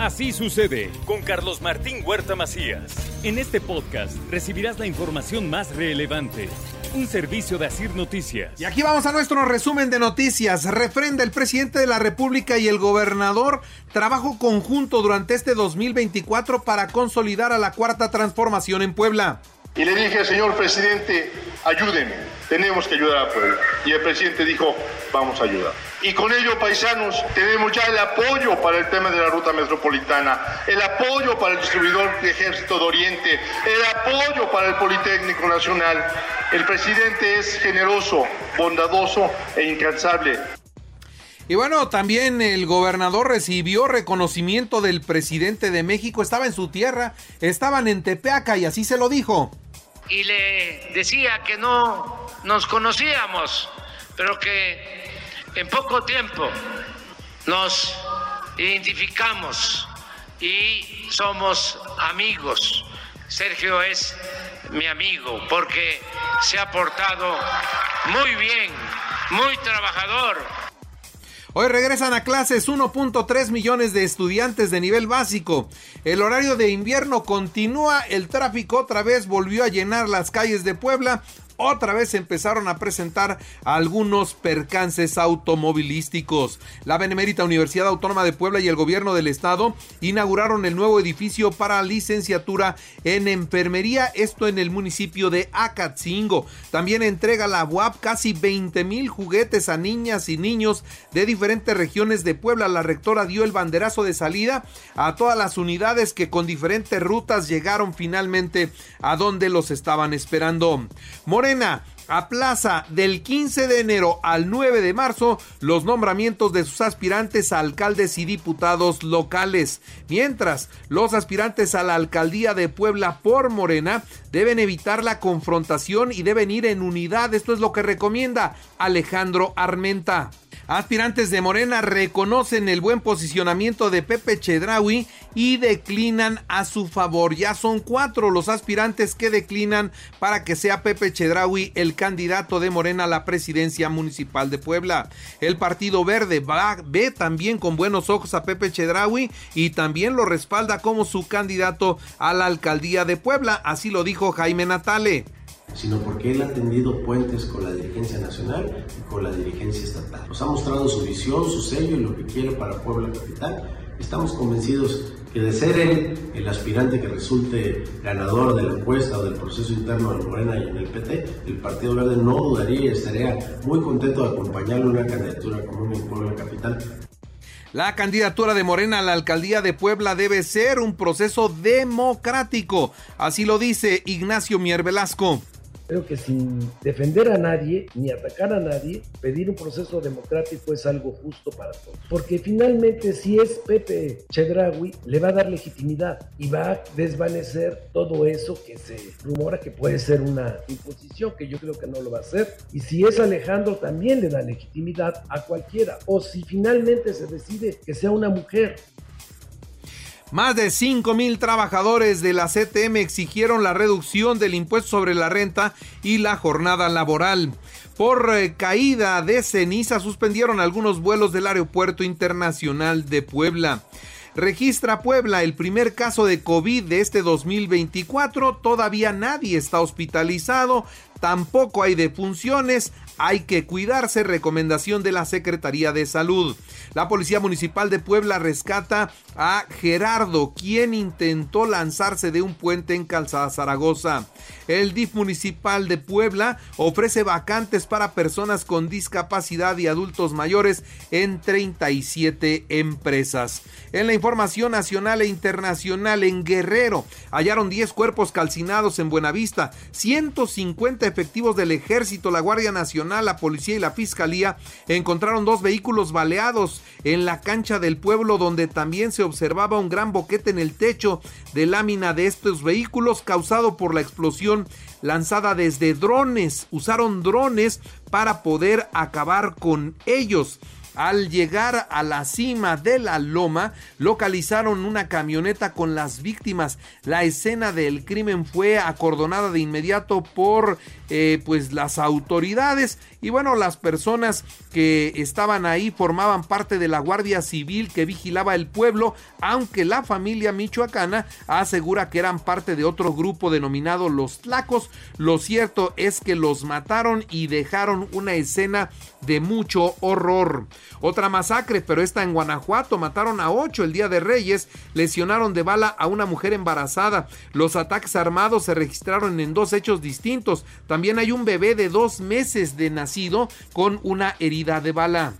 Así sucede con Carlos Martín Huerta Macías. En este podcast recibirás la información más relevante. Un servicio de Asir Noticias. Y aquí vamos a nuestro resumen de noticias. Refrenda el presidente de la República y el gobernador trabajo conjunto durante este 2024 para consolidar a la cuarta transformación en Puebla. Y le dije, señor presidente, ayúdeme, tenemos que ayudar a Puebla. Y el presidente dijo, vamos a ayudar. Y con ello, paisanos, tenemos ya el apoyo para el tema de la ruta metropolitana, el apoyo para el distribuidor de ejército de Oriente, el apoyo para el Politécnico Nacional. El presidente es generoso, bondadoso e incansable. Y bueno, también el gobernador recibió reconocimiento del presidente de México. Estaba en su tierra, estaban en Tepeaca y así se lo dijo. Y le decía que no nos conocíamos, pero que en poco tiempo nos identificamos y somos amigos. Sergio es mi amigo porque se ha portado muy bien, muy trabajador, Hoy regresan a clases 1.3 millones de estudiantes de nivel básico. El horario de invierno continúa, el tráfico otra vez volvió a llenar las calles de Puebla otra vez empezaron a presentar algunos percances automovilísticos. La Benemérita Universidad Autónoma de Puebla y el gobierno del estado inauguraron el nuevo edificio para licenciatura en enfermería, esto en el municipio de Acatzingo. También entrega la UAP casi 20 mil juguetes a niñas y niños de diferentes regiones de Puebla. La rectora dio el banderazo de salida a todas las unidades que con diferentes rutas llegaron finalmente a donde los estaban esperando. Morena aplaza del 15 de enero al 9 de marzo los nombramientos de sus aspirantes a alcaldes y diputados locales, mientras los aspirantes a la alcaldía de Puebla por Morena deben evitar la confrontación y deben ir en unidad. Esto es lo que recomienda Alejandro Armenta. Aspirantes de Morena reconocen el buen posicionamiento de Pepe Chedraui y declinan a su favor. Ya son cuatro los aspirantes que declinan para que sea Pepe Chedraui el candidato de Morena a la presidencia municipal de Puebla. El Partido Verde ve también con buenos ojos a Pepe Chedraui y también lo respalda como su candidato a la alcaldía de Puebla. Así lo dijo Jaime Natale sino porque él ha tendido puentes con la dirigencia nacional y con la dirigencia estatal. Nos ha mostrado su visión, su sello y lo que quiere para Puebla Capital. Estamos convencidos que de ser él el aspirante que resulte ganador de la encuesta o del proceso interno de Morena y en el PT, el Partido Verde no dudaría y estaría muy contento de acompañarle una candidatura común en Puebla Capital. La candidatura de Morena a la alcaldía de Puebla debe ser un proceso democrático, así lo dice Ignacio Mier Velasco. Creo que sin defender a nadie ni atacar a nadie, pedir un proceso democrático es algo justo para todos. Porque finalmente si es Pepe Chedraui, le va a dar legitimidad y va a desvanecer todo eso que se rumora que puede ser una imposición, que yo creo que no lo va a hacer. Y si es Alejandro, también le da legitimidad a cualquiera. O si finalmente se decide que sea una mujer más de 5 mil trabajadores de la CTM exigieron la reducción del impuesto sobre la renta y la jornada laboral. Por eh, caída de ceniza suspendieron algunos vuelos del Aeropuerto Internacional de Puebla. Registra Puebla el primer caso de COVID de este 2024. Todavía nadie está hospitalizado, tampoco hay defunciones, hay que cuidarse, recomendación de la Secretaría de Salud. La Policía Municipal de Puebla rescata a Gerardo, quien intentó lanzarse de un puente en Calzada Zaragoza. El DIF Municipal de Puebla ofrece vacantes para personas con discapacidad y adultos mayores en 37 empresas. En la información nacional e internacional en Guerrero, hallaron 10 cuerpos calcinados en Buenavista, 150 efectivos del Ejército, la Guardia Nacional, La policía y la fiscalía encontraron dos vehículos baleados en la cancha del pueblo donde también se observaba un gran boquete en el techo de lámina de estos vehículos causado por la explosión lanzada desde drones. Usaron drones para poder acabar con ellos. Al llegar a la cima de la loma, localizaron una camioneta con las víctimas. La escena del crimen fue acordonada de inmediato por eh, pues las autoridades y bueno, las personas que estaban ahí formaban parte de la Guardia Civil que vigilaba el pueblo, aunque la familia michoacana asegura que eran parte de otro grupo denominado los Tlacos. Lo cierto es que los mataron y dejaron una escena de mucho horror. Otra masacre, pero esta en Guanajuato, mataron a ocho el Día de Reyes, lesionaron de bala a una mujer embarazada. Los ataques armados se registraron en dos hechos distintos. También hay un bebé de dos meses de con una herida de bala.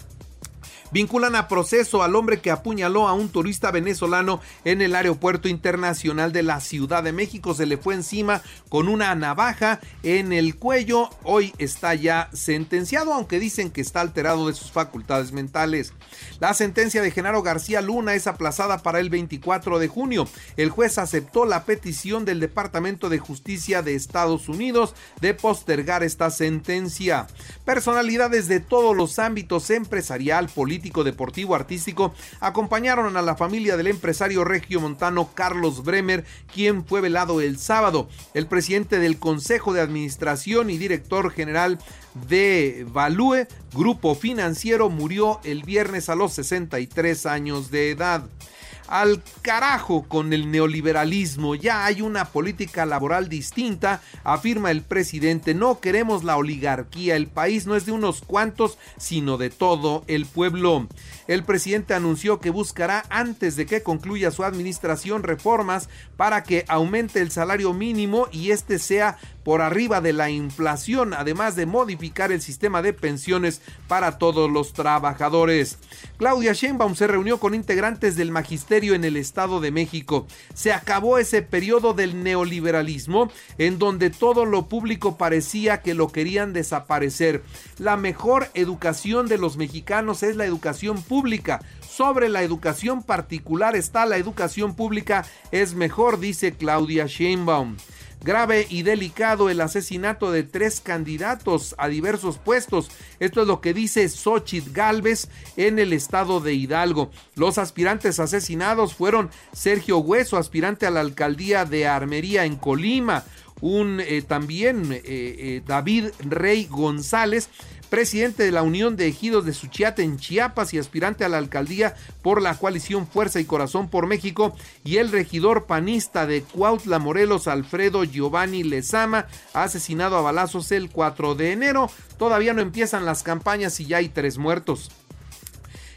Vinculan a proceso al hombre que apuñaló a un turista venezolano en el aeropuerto internacional de la Ciudad de México. Se le fue encima con una navaja en el cuello. Hoy está ya sentenciado, aunque dicen que está alterado de sus facultades mentales. La sentencia de Genaro García Luna es aplazada para el 24 de junio. El juez aceptó la petición del Departamento de Justicia de Estados Unidos de postergar esta sentencia. Personalidades de todos los ámbitos empresarial, político, deportivo, artístico, acompañaron a la familia del empresario regio montano Carlos Bremer, quien fue velado el sábado. El presidente del Consejo de Administración y director general de Value, grupo financiero, murió el viernes a los 63 años de edad al carajo con el neoliberalismo, ya hay una política laboral distinta, afirma el presidente, no queremos la oligarquía, el país no es de unos cuantos, sino de todo el pueblo. El presidente anunció que buscará antes de que concluya su administración reformas para que aumente el salario mínimo y este sea por arriba de la inflación, además de modificar el sistema de pensiones para todos los trabajadores. Claudia Sheinbaum se reunió con integrantes del magisterio en el Estado de México. Se acabó ese periodo del neoliberalismo en donde todo lo público parecía que lo querían desaparecer. La mejor educación de los mexicanos es la educación pública sobre la educación particular está la educación pública es mejor, dice Claudia Sheinbaum. Grave y delicado el asesinato de tres candidatos a diversos puestos. Esto es lo que dice Xochitl Galvez en el estado de Hidalgo. Los aspirantes asesinados fueron Sergio Hueso, aspirante a la alcaldía de Armería en Colima, un eh, también eh, eh, David Rey González, presidente de la Unión de Ejidos de Suchiate en Chiapas y aspirante a la alcaldía por la coalición Fuerza y Corazón por México, y el regidor panista de Cuautla Morelos, Alfredo Giovanni Lezama, asesinado a balazos el 4 de enero. Todavía no empiezan las campañas y ya hay tres muertos.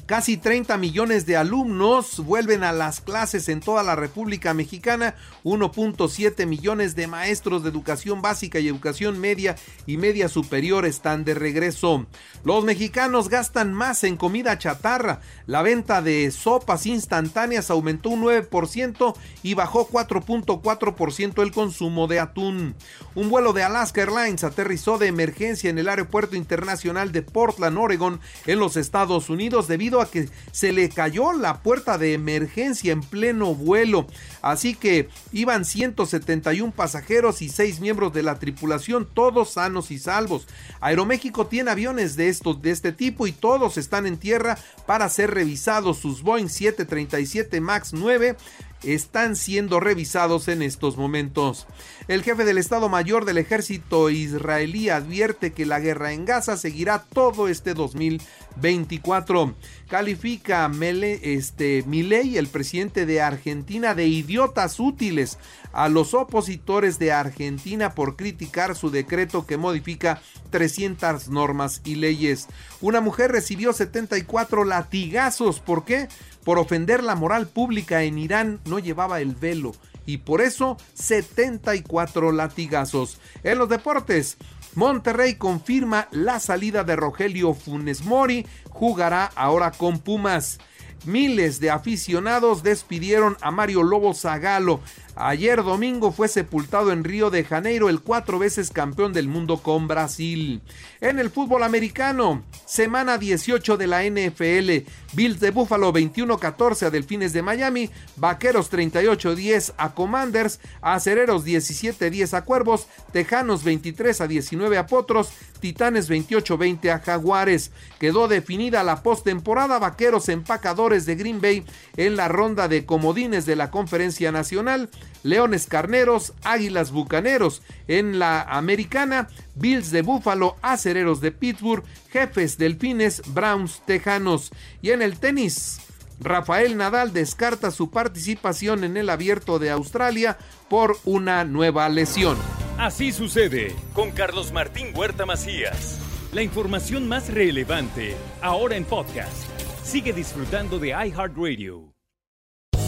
Casi 30 millones de alumnos vuelven a las clases en toda la República Mexicana. 1.7 millones de maestros de educación básica y educación media y media superior están de regreso. Los mexicanos gastan más en comida chatarra. La venta de sopas instantáneas aumentó un 9% y bajó 4.4% el consumo de atún. Un vuelo de Alaska Airlines aterrizó de emergencia en el aeropuerto internacional de Portland, Oregon, en los Estados Unidos debido a que se le cayó la puerta de emergencia en pleno vuelo. Así que iban 171 pasajeros y 6 miembros de la tripulación, todos sanos y salvos. Aeroméxico tiene aviones de, estos, de este tipo y todos están en tierra para ser revisados. Sus Boeing 737 MAX 9 están siendo revisados en estos momentos. El jefe del Estado Mayor del Ejército israelí advierte que la guerra en Gaza seguirá todo este 2024. Califica Mele, este, Milei, el presidente de Argentina, de idiotas útiles a los opositores de Argentina por criticar su decreto que modifica 300 normas y leyes. Una mujer recibió 74 latigazos. ¿Por qué? Por ofender la moral pública en Irán no llevaba el velo y por eso 74 latigazos. En los deportes, Monterrey confirma la salida de Rogelio Funes Mori, jugará ahora con Pumas. Miles de aficionados despidieron a Mario Lobo Zagalo. Ayer domingo fue sepultado en Río de Janeiro el cuatro veces campeón del mundo con Brasil. En el fútbol americano, semana 18 de la NFL, Bills de Buffalo 21-14 a Delfines de Miami, Vaqueros 38-10 a Commanders, Acereros 17-10 a Cuervos, Tejanos 23 a 19 a Potros, Titanes 28-20 a Jaguares. Quedó definida la postemporada Vaqueros empacadores de Green Bay en la ronda de comodines de la Conferencia Nacional. Leones Carneros, Águilas Bucaneros en la Americana, Bills de Buffalo, Acereros de Pittsburgh, Jefes Delfines, Browns Tejanos. Y en el tenis, Rafael Nadal descarta su participación en el abierto de Australia por una nueva lesión. Así sucede con Carlos Martín Huerta Macías. La información más relevante, ahora en podcast. Sigue disfrutando de iHeartRadio.